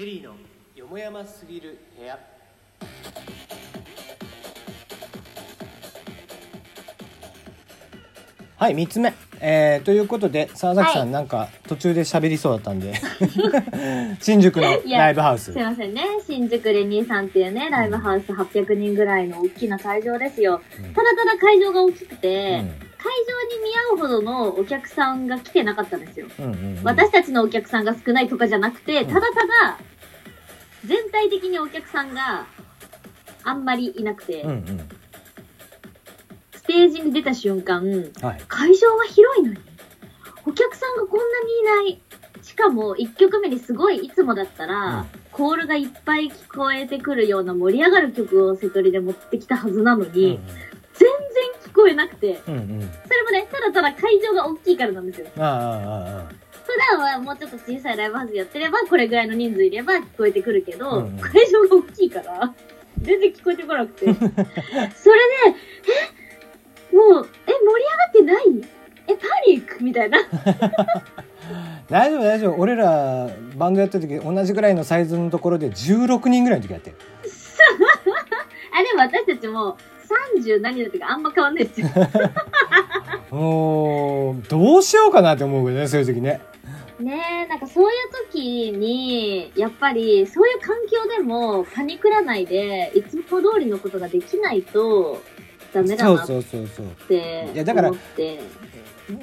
テリーのよもやますぎる部屋。はい3つ目。えー、ということで沢崎さん、はい。なんか途中で喋りそうだったんで。新宿のライブハウス。すいませんね。新宿レニーさんっていうね、ライブハウス800人ぐらいの大きな会場ですよ。うん。ただただ会場が大きくて、うん。会場に見合うほどのお客さんが来てなかったんですよ。うんうんうん。私たちのお客さんが少ないとかじゃなくて、うん。ただただ、全体的にお客さんがあんまりいなくて、うんうん。ステージに出た瞬間、はい。会場は広いのに、お客さんがこんなにいない。しかも、1曲目にすごい、いつもだったら、うん。コールがいっぱい聞こえてくるような盛り上がる曲を瀬戸りで持ってきたはずなのに、全然聞こえなくて、うんうん。それもね、ただただ会場が大きいからなんですよ。あああああ普段はもうちょっと小さいライブハウスやってれば、これぐらいの人数いれば聞こえてくるけど、うんうん。会場が大きいから、全然聞こえてこなくて。それで、え、もう、え、盛り上がってない？え、パニックみたいな。大丈夫大丈夫。俺らバンドやってる時同じぐらいのサイズのところで16人ぐらいの時やって。る あ、でも私たちも30何だとかあんま変わんないですよ。もうどうしようかなって思うけどねそういう時ねねえ、なんかそういう時に、やっぱりそういう環境でもパニクらないで、いつも通りのことができないとダメだそうなっそうそうそうていやだから。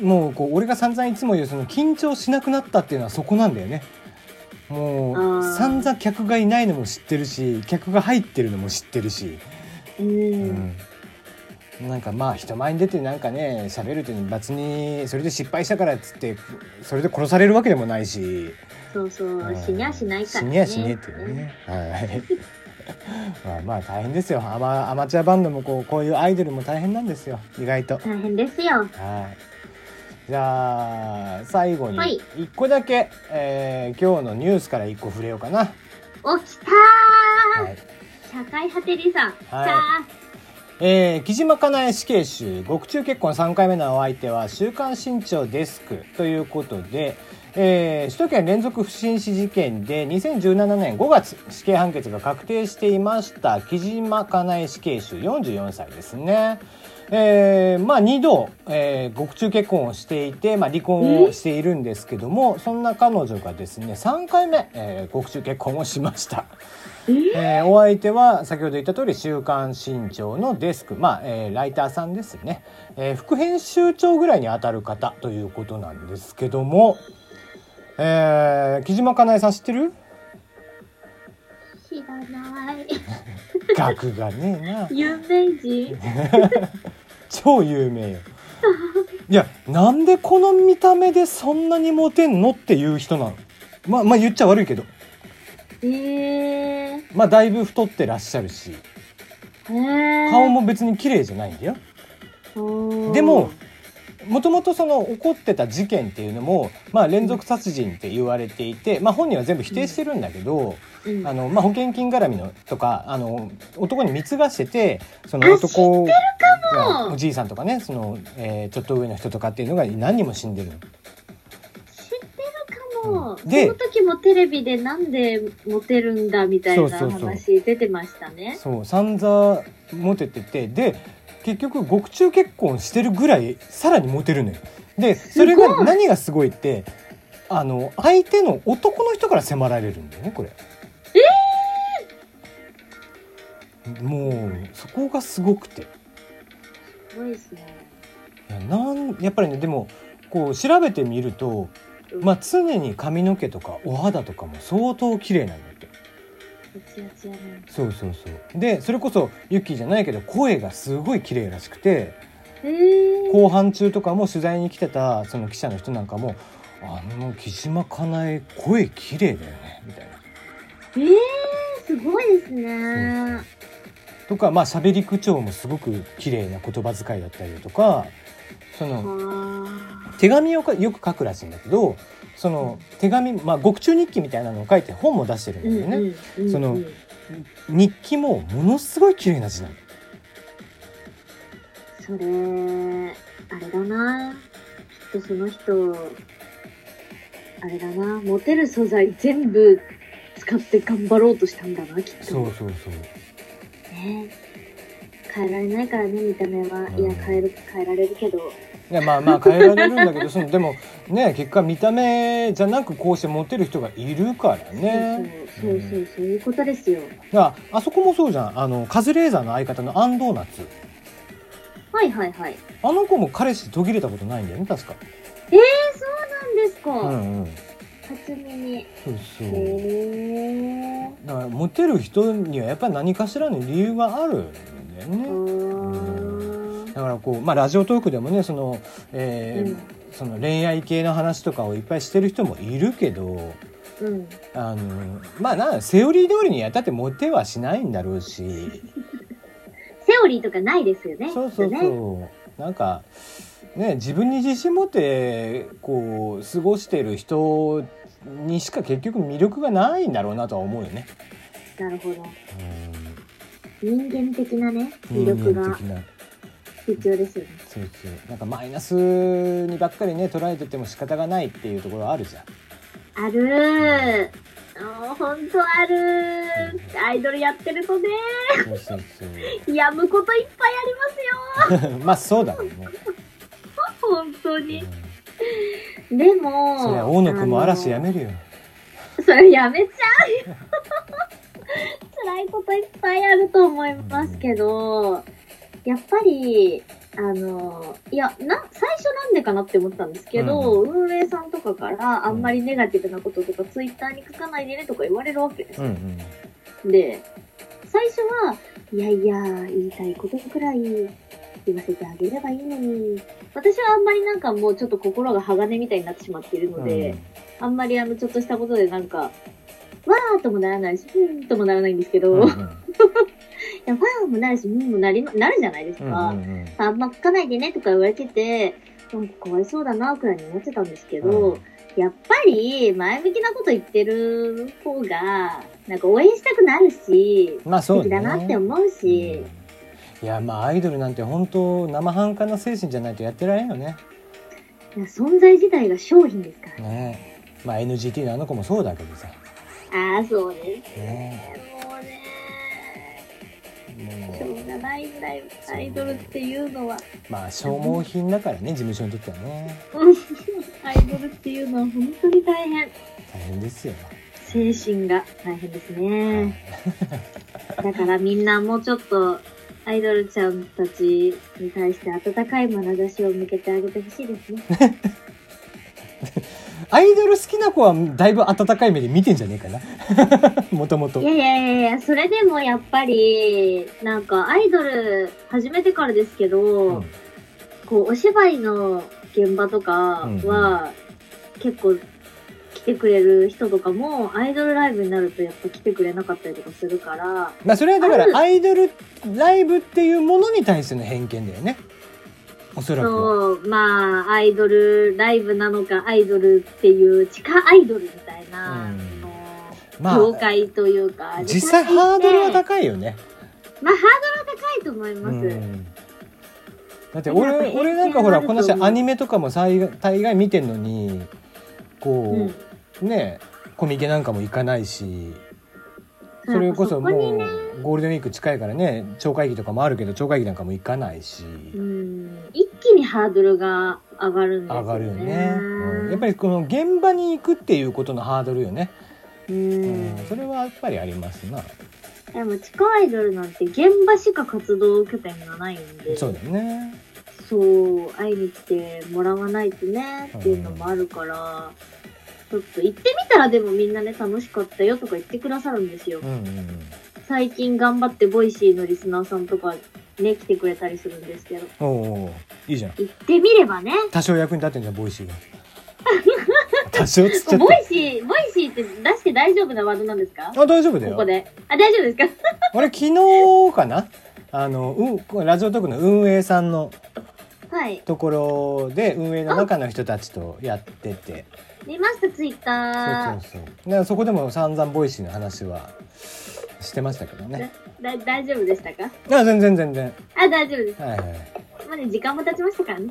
もうこう俺が散々いつも言うその緊張しなくなったっていうのはそこなんだよねもあうー散々客がいないのも知ってるし客が入ってるのも知ってるし、うん。うん、なんかまあ人前に出てなんかね喋るとに別にそれで失敗したからっつってそれで殺されるわけでもないしそうそうう、ん死にゃしないからね。死にゃしねえっていうね、はい まあまあ大変ですよアマアマチュアバンドもこうこういうアイドルも大変なんですよ意外と大変ですよ。はい。じゃあ最後にはい一個だけ、えー今日のニュースから一個触れようかな。起きたー、はい。社会派テリーさん。はいさえー木島かなえ死刑囚獄中結婚3回目のお相手は「週刊新潮デスク」ということで、えー首都圏連続不審死事件で2017年5月死刑判決が確定していました木島かなえ死刑囚44歳ですね。えーまあ2度、えー獄中結婚をしていて、まあ、離婚をしているんですけどもそんな彼女がですね3回目、えー獄中結婚をしました。えー？お相手は先ほど言った通り「週刊新潮」のデスク、まあえーライターさんですね、えー副編集長ぐらいにあたる方ということなんですけども、えー木島かなえさん知ってる？ー知らない。学がねえな。有名人？超有名よ。いやなんでこの見た目でそんなにモテんのっていう人なの？まあまあ言っちゃ悪いけど。えー。まあだいぶ太ってらっしゃるし。へー。顔も別に綺麗じゃないんだよ。でも、もともとその起こってた事件っていうのも、まあ、連続殺人って言われていて、まあ、本人は全部否定してるんだけど、うんあのまあ、保険金絡みのとかあの男に貢がしててその男おじいさんとかねその、えーちょっと上の人とかっていうのが何人も死んでるの。知ってるかも。うんでその時もテレビでなんでモテるんだみたいな話出てましたね。そう散々モテててで結局獄中結婚してるぐらいさらにモテるのよ。でそれが何がすごいってあの相手の男の人から迫られるんだよねこれ。もうそこがすごくてすごいですね。いやなんやっぱりねでもこう調べてみると、まあ、常に髪の毛とかお肌とかも相当綺麗なんだってツヤツヤね。そうそうそうでそれこそユッキーじゃないけど声がすごい綺麗らしくてえー。後半中とかも取材に来てたその記者の人なんかも「あの木島かなえ声綺麗だよね」みたいな。えー、すごいですね。とかまあ喋り口調もすごく綺麗な言葉遣いだったりとかそのは手紙をかよく書くらしいんだけどその手紙まあ獄中日記みたいなのを書いて本も出してるんーだよね。うんうんその日記もものすごい綺麗な字なの。それ、あれだな。きっとその人、あれだな。モテる素材全部使って頑張ろうとしたんだな、きっと。そうそうそうね変えられないからね、見た目は。うんいや、変える、変えられるけど。いやまあまあ変えられるんだけどそのでもね結果見た目じゃなくこうしてモテる人がいるからねそうそう、そうそう、いうことですよ。だからあそこもそうじゃんあのカズレーザーの相方のアンドーナツはいはいはい。あの子も彼氏途切れたことないんだよね確かえー、そうなんですか。うんうん初耳。そうそう。だからモテる人にはやっぱり何かしらの理由があるんだようね。だからこうまあラジオトークでもねその、えーうんその恋愛系の話とかをいっぱいしてる人もいるけどうん。あのまあなセオリー通りにやったってモテはしないんだろうし セオリーとかないですよね。そうそう。そうなんかね自分に自信持ってこう過ごしてる人にしか結局魅力がないんだろうなとは思うよね。なるほど。うん人間的なね、魅人力が間的な必要ですよね。そうそうなんかマイナスにばっかりね捉えてても仕方がないっていうところあるじゃん。あるー。あーほんとあるー。アイドルやってるとね、そうそうそうやむこといっぱいありますよ。まあそうだね。本当うんに。でも、そりゃ大野くんも嵐やめ。めるよ。それやめちゃうよ。辛いこといっぱいあると思いますけど、やっぱり、あの、いや、な、最初なんでかなって思ったんですけど、運営さんとかからあんまりネガティブなこととかツイッターに書かないでねとか言われるわけですよ。うんうん。で、最初は、いやいや、言いたいことくらい言わせてあげればいいのに、私はあんまりなんかもうちょっと心が鋼みたいになってしまっているので、あんまりあの、ちょっとしたことでなんか、わーともならないし、ふーんともならないんですけど、うんうんいや、わーもなるし、うんもなりま、なるじゃないですうんか。うんうんあんま書かないでねとか言われてて、なんかかわいそうだな、くらいに思ってたんですけど、うんやっぱり、前向きなこと言ってる方が、なんか応援したくなるし、まあそうね。素敵だなって思うし、いやまあアイドルなんて本当生半可な精神じゃないとやってられんよね。いや存在自体が商品ですから。ねまあ NGT のあの子もそうだけどさ。ああ、そうですねね。もうね、アイドルっていうのは、うまあ消耗品だからね事務所にとってはね アイドルっていうのは本当に大変。大変ですよ。精神が大変ですね。だからみんなもうちょっと、アイドルちゃんたちに対して温かい眼差しを向けてあげてほしいですね。アイドル好きな子はだいぶ温かい目で見てんじゃねえかな。もともとい。やいやいやいや、それでもやっぱり、なんかアイドル始めてからですけど、うんこう、お芝居の現場とかは、結構来てくれる人とかも、アイドルライブになるとやっぱ来てくれなかったりとかするから、まあそれはだからアイドルライブっていうものに対しての偏見だよね。おそらくは。そう、まあ、アイドルライブなのか、アイドルっていう、地下アイドルみたいな、うんまあ業界というか、実際ハードルはい。高いよね。まあ、ハードルは高いと思います。うんだって俺俺なんかほらこの人アニメとかも大概大概見てんのにこう、ねコミケなんかも行かないしそれこそもうゴールデンウィーク近いからね超会議とかもあるけど超会議なんかも行かないしう気にハードルが上がるんですよね。上がるよね、うん。やっぱりこの現場に行くっていうことのハードルよね、ううん。ん。それはやっぱりありますな。でも、地下アイドルなんて現場しか活動拠点がないんで、そうだよね。そう、会いに来てもらわないとね、っていうのもあるから、ちょっと行ってみたらでもみんなね、楽しかったよとか言ってくださるんですよ。う。んうん。最近頑張って Voicyのリスナーさんとかね、来てくれたりするんですけど、うんおうおういいじゃん。行ってみればね、多少役に立ってんじゃん Voicyが。多少つっちゃっ Voicy、Voicyって出して大丈夫なワードなんですか？たあ大丈夫だよ。ここで。あ、大丈夫ですか？俺昨日かな？あの、うん、 Radiotalkの運営さんのはい。ところで運営の中の人たちとやってて。見ました、ツイッター。そうそうそう。だからそこでも散々 Voicyの話はしてましたけどねだ、大丈夫でしたか？あ全然全然あ、大丈夫です。はいはい、まあね、時間も経ちましたからね。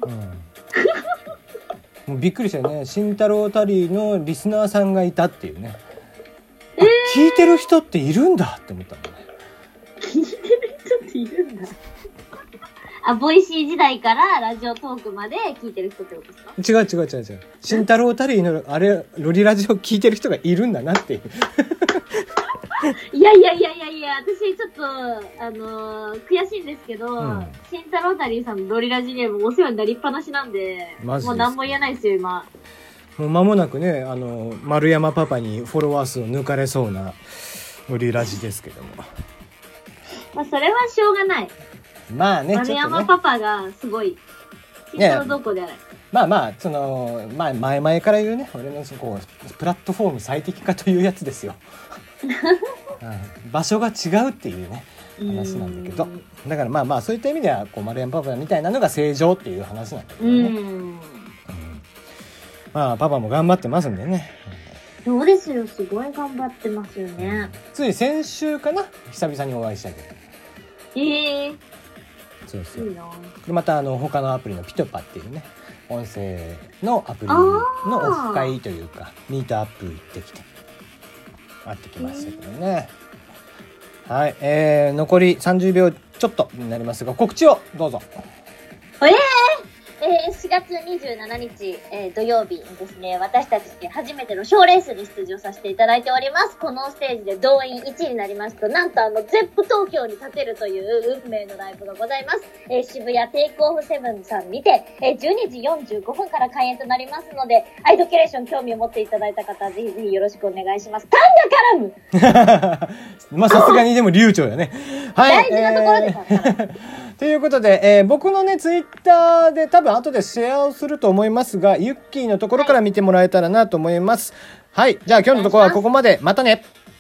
うん、もうびっくりしたよね慎太郎タリーのリスナーさんがいたっていうね、え聞いてる人っているんだって思ったのね。聞いてる人っているんだ。あ、 Voicy時代から Radiotalkまで聞いてる人ってことですか？違う違う違う違う。慎太郎タリーの、あれ、ロリラジオ聞いてる人がいるんだなっていう。いやいやいやいやいや、私ちょっと、あのー悔しいんですけど、うんシンタロータリーさんのロリラジネームお世話になりっぱなしなんで、マジですか？もう何も言えないですよ、今。もう間もなくね、あの、丸山パパにフォロワー数を抜かれそうなロリラジですけども。まあ、それはしょうがない。まあね、丸ちょっとね。山パパがすごい。シンタローどこであれ。まあまあ、その、まあ前々から言うね、俺のそこ、プラットフォーム最適化というやつですよ。うん 場所が違うっていうね、話なんだけどう。だからまあまあ、そういった意味では、こう、丸山パパみたいなのが正常っていう話なんだけどうね。ん。まあ、パパも頑張ってますんでね。そうですよ、すごい頑張ってますよね。つい先週かな久々にお会いしたけど。ええそうそういい。なでまたあの他のアプリのピトパっていうね音声のアプリあのーオフ会というかミートアップ行ってきてなってきましたけどね。はいえー、残り30秒ちょっとになりますが告知をどうぞ。えー、4月27日、えー土曜日にですね、私たち初めての賞レースに出場させていただいております。このステージで動員1位になりますと、なんとあの、ゼップ東京に立てるという運命のライブがございます。えー渋谷テイクオフセブンさんにて、えー12時45分から開演となりますので、アイドキュレーション興味を持っていただいた方はぜひぜひよろしくお願いします。タンが絡む まあさすがにでも流暢やねはい大事なところでタンが絡む。ということで、えー僕のね、ツイッターで多分後でシェアをすると思いますが、ユッキーのところから見てもらえたらなと思います。はい。じゃあ今日のところはここまで。またね。